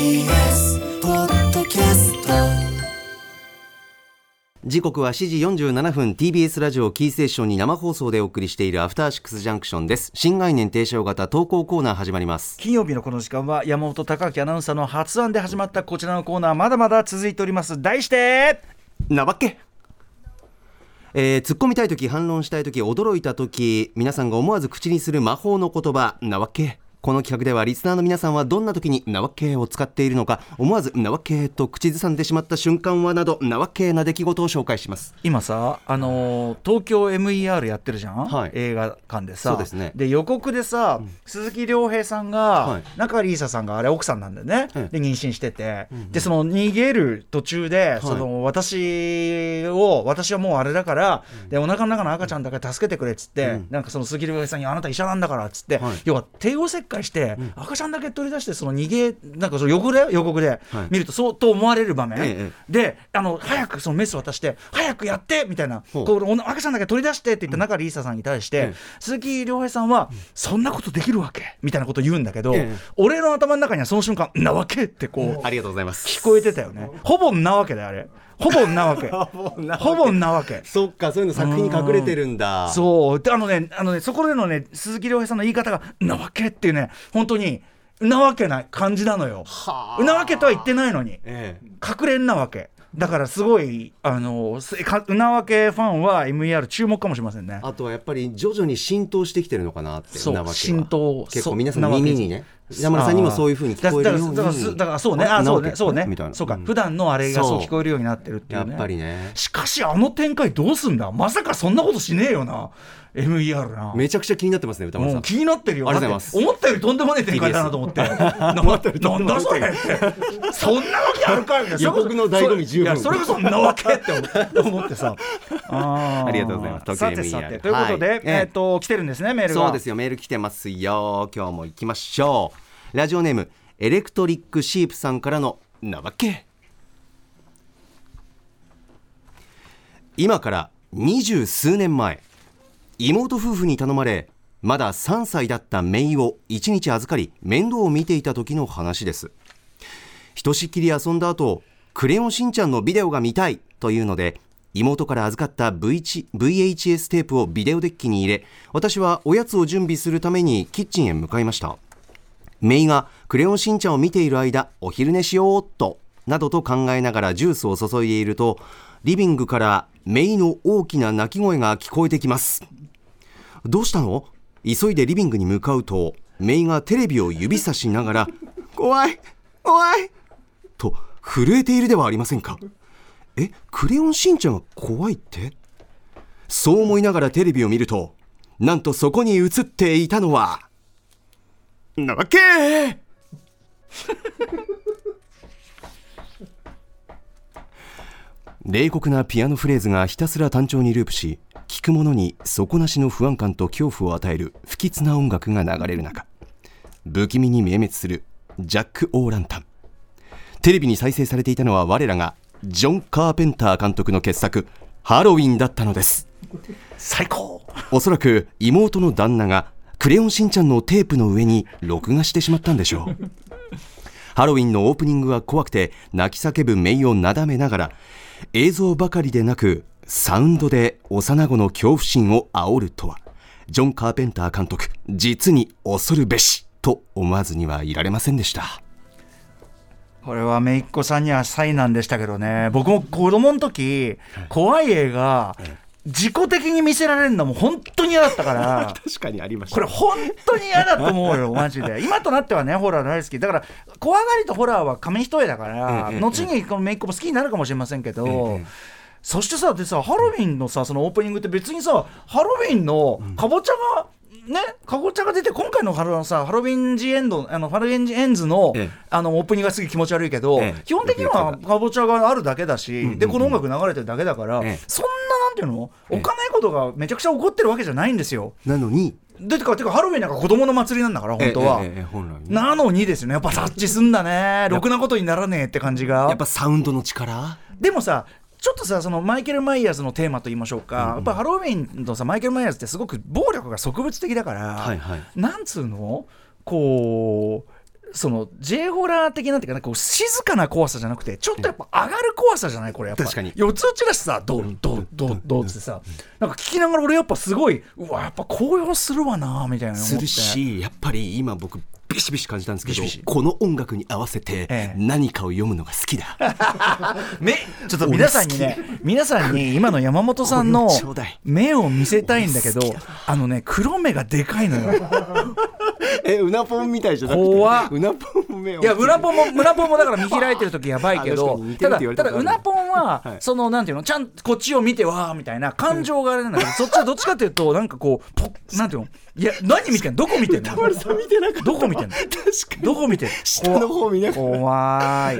TBS ポッドキャスト時刻は7時47分 TBS ラジオキーステーションに生放送でお送りしているアフターシックスジャンクションです。新概念提唱型投稿コーナー始まります。金曜日のこの時間は山本貴明アナウンサーの発案で始まったこちらのコーナーまだまだ続いております。題してなわけ。えー、突っ込みたい時反論したい時驚いた時皆さんが思わず口にする魔法の言葉なわけこの企画ではリスナーの皆さんはどんな時になわけを使っているのか思わずなわけと口ずさんでしまった瞬間はなどなわけな出来事を紹介します。今さあのー東京 MER やってるじゃん、はい映画館でさ。そうですね予告でさ、鈴木亮平さんが、はい。中里依紗さんがあれ奥さんなんだよね、ええ。で妊娠してて、でその逃げる途中で、その私を私はもうあれだから、でお腹の中の赤ちゃんだけ助けてくれっつって、うん。なんかその鈴木亮平さんにあなた医者なんだからっつって、はい。要は帝王切開して、赤ちゃんだけ取り出してその逃げなんかその予告で予告で、はい。見るとそうと思われる場面、ええであの早くそのメス渡して早くやってみたいな。こうお赤ちゃんだけ取り出してって言った中里依紗さんに対して、ええ。鈴木亮平さんは、そんなことできるわけ？みたいなこと言うんだけど、ええ。俺の頭の中にはその瞬間なわけ？ってこうありがとうございます。聞こえてたよね。ほぼんなわけだよあれ ほぼんなわけ。ほぼんなわけ。そっかそういうの作品に隠れてるんだ。そう。であのねあのねそこでのね鈴木亮平さんの言い方が「なわけ」っていうね本当になわけな感じなのよ。なわけとは言ってないのにええ。隠れんなわけ。だからすごいあのうなわけファンは MER 注目かもしれませんね。あとはやっぱり徐々に浸透してきてるのかなってそうなわけは。浸透結構皆さんの耳にね山田さんにもそういうふうに聞こえるようにだからだからそうねあそうね。そうね。みたいな。そうか、ん。普段のあれがそう聞こえるようになってるっていうね。やっぱりね。しかしあの展開どうすんだ？まさかそんなことしねえよな。MER な。めちゃくちゃ気になってますね歌丸さん。気になってるよ。ありがとうございます。だって 思ったよりとんでもない展開だなと思って。ななんだそれ。ってそんなわけあるかみたいな。予告の醍醐味十分。いやそれこそんなわけって思思ってさ。あー。ありがとうございます。さてさて。ということで、はい。えっ、と来てるんですねメールが。そうですよ。メール来てますよ。今日も行きましょうラジオネームエレクトリックシープさんからのなわけ。今から二十数年前妹夫婦に頼まれまだ3歳だった姪を1日預かり面倒を見ていた時の話です。ひとしきり遊んだ後クレヨンしんちゃんのビデオが見たいというので妹から預かった v、VHS テープをビデオデッキに入れ私はおやつを準備するためにキッチンへ向かいました。メイがクレヨンしんちゃんを見ている間お昼寝しようっとなどと考えながらジュースを注いでいるとリビングからメイの大きな鳴き声が聞こえてきます。どうしたの？急いでリビングに向かうとメイがテレビを指さしながら「怖い怖い!」と震えているではありませんかえクレヨンしんちゃんが怖いって？そう思いながらテレビを見るとなんとそこに映っていたのはなわけ。冷酷なピアノフレーズがひたすら単調にループし聴く者に底なしの不安感と恐怖を与える不吉な音楽が流れる中不気味に明滅するジャック・オー・ランタン。テレビに再生されていたのは我らがジョン・カーペンター監督の傑作「ハロウィン」だったのです。最高。おそらく妹の旦那がクレヨンしんちゃんのテープの上に録画してしまったんでしょう。ハロウィンのオープニングは怖くて泣き叫ぶメイをなだめながら映像ばかりでなくサウンドで幼子の恐怖心を煽るとは。ジョン・カーペンター監督実に恐るべしと思わずにはいられませんでした。これはめいっ子さんには災難でしたけどね。僕も子供の時怖い映画事故的に見せられるのも本当に嫌だったから。確かにありましこれ本当に嫌だと思うよ マジで。今となってはねホラー大好き。だから怖がりとホラーは紙一重だから、ええ後にこのめいっ子も好きになるかもしれませんけど、ええそしてさでさハロウィンのさそのオープニングって別にさハロウィンのかぼちゃがねかぼちゃが出て今回のハロのさハロウィンジエンドあのハロウィンジエンズの,、ええ。あのオープニングがすげえ気持ち悪いけど、ええ。基本的にはか。ぼちゃがあるだけだし、でこの音楽流れてるだけだから、ええ。そんななんていうの？おかないことがめちゃくちゃ起こってるわけじゃないんですよ。なのに？でてかてかハロウィンなんか子供の祭りなんだから本当は。なのにですね。やっぱ察知すんだね。ろくなことにならねえって感じが。やっぱサウンドの力？でもさちょっとさそのマイケル・マイヤーズのテーマと言いましょうか、やっぱハロウィンのさマイケル・マイヤーズってすごく暴力が植物的だから、はいはい。なんつうの？こうその J ホラー的なんていうかなこう静かな怖さじゃなくてちょっとやっぱ上がる怖さじゃないこれやっぱ。確かに。四つ打ちだしさドンドンドンドンってさ。なんか聞きながら俺やっぱすごいうわやっぱ高揚するわなみたいな思って。するしやっぱり今僕ビシビシ感じたんですけどこの音楽に合わせてええ。何かを読むのが好きだ、目ちょっと皆さんにね皆さんに今の山本さんの目を見せたいんだけどあのね黒目がでかいのよえうなぽんみたいじゃなくて？怖っ。うなぽんも目を。いや、うなぽんも、うなぽんもだから見開いてる時やばいけあどただ、たただ、うなぽんは、はい。その、なんていうの、ちゃんとこっちを見てわーみたいな感情があれなんだけど、そっちはどっちかっていうと、なんかこう、ポなんていうの、いや、何見てんの？どこ見てんの？丸さん見てなかった。どこ見てんの？確かに。どこ見てんの？下の方見ながら怖い。あ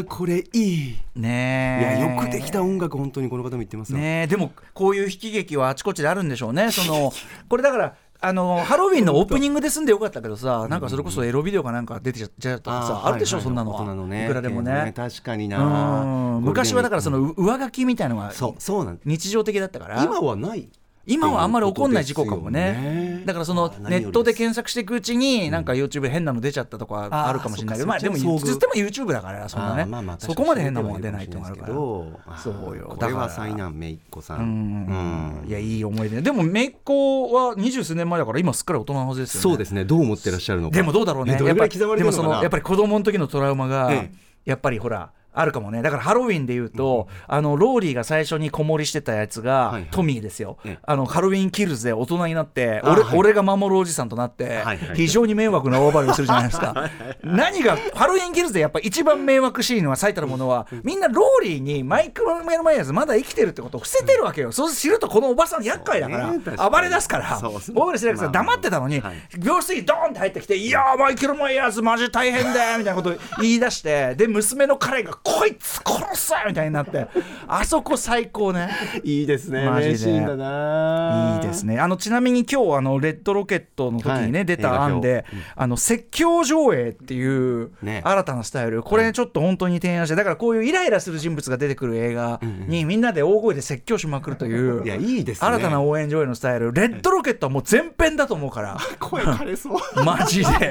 ーこれいい。いねえ。やよくできた音楽本当にこの方も言ってますよ、ねえ。でもこういう悲劇はあちこちであるんでしょうね。そのこれだからあのハロウィンのオープニングで済んでよかったけどさなんかそれこそエロビデオかなんか出てちゃったとかさーあるでしょ、そんなの。いくらでもね。確かにうなん。昔はだからそのう上書きみたいのがそうそうなん日常的だったから。今はない今はあんまり起こんない事故かもね。ね。だからそのネットで検索していくうちになんか YouTube で変なの出ちゃったとかあるかもしれない。けどまあでもそっちの遭遇つっても YouTube だからそんなね。まあまあそこまで変なもんは出ないっていうから。そそうよ。これはだから。災難めいっ子さうん。んうん。いやいい思い出。でも姪っ子は二十数年前だから今すっかり大人のはずですよね。そうですね。どう思ってらっしゃるのか。でもどうだろうね。えどれぐらい刻まれてでもやっぱり子供の時のトラウマが、え。やっぱりほらあるかもね。だからハロウィンで言うと、あのローリーが最初に子守りしてたやつが、はいはい。トミーですよ、ええ。あのハロウィンキルズで大人になって俺,、あはい。俺が守るおじさんとなって、はいはい。非常に迷惑な大暴れをするじゃないですか。何がハロウィンキルズでやっぱ一番迷惑シーンは最たるものはみんなローリーにマイクロメルマイヤーズまだ生きてるってことを伏せてるわけよ、そうするとこのおばさん厄介だから、ね暴れ出すから。そうそう。僕ら白木さんまあまあ。黙ってたのに、はい。病室にドーンって入ってきて「いやーマイケル・マイヤーズマジ大変だよ」みたいなこと言い出してで娘の彼が「こいつ殺す!」みたいになってあそこ最高ね。いいですね。マジで。いいですね。あのちなみに今日あのレッドロケットの時にね、はい。出た案で、あの説教上映っていうね。新たなスタイル、これちょっと本当に提案してだからこういうイライラする人物が出てくる映画にみんなで大声で説教しまくるという、いやいいですね。新たな応援上映のスタイル。レッドロケットはもう全編だと思うから。声枯れそう。マジで。おい会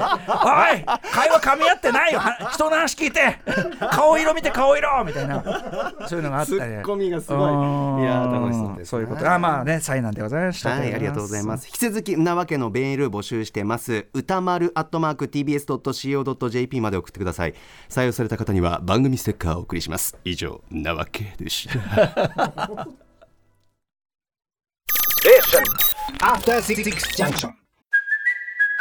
話噛み合ってないよ。は人の話聞いて。顔色見て顔色みたいなそういうのがあったりツッコミがすごいうんいやー楽しそうですそういうことあまあね災難でございましたはい、ありがとうございます。引き続き、なわけのメール募集してます。歌丸アットマーク tbs.co.jp まで送ってください。採用された方には番組ステッカーをお送りします。以上、なわけでした。After Six Junction.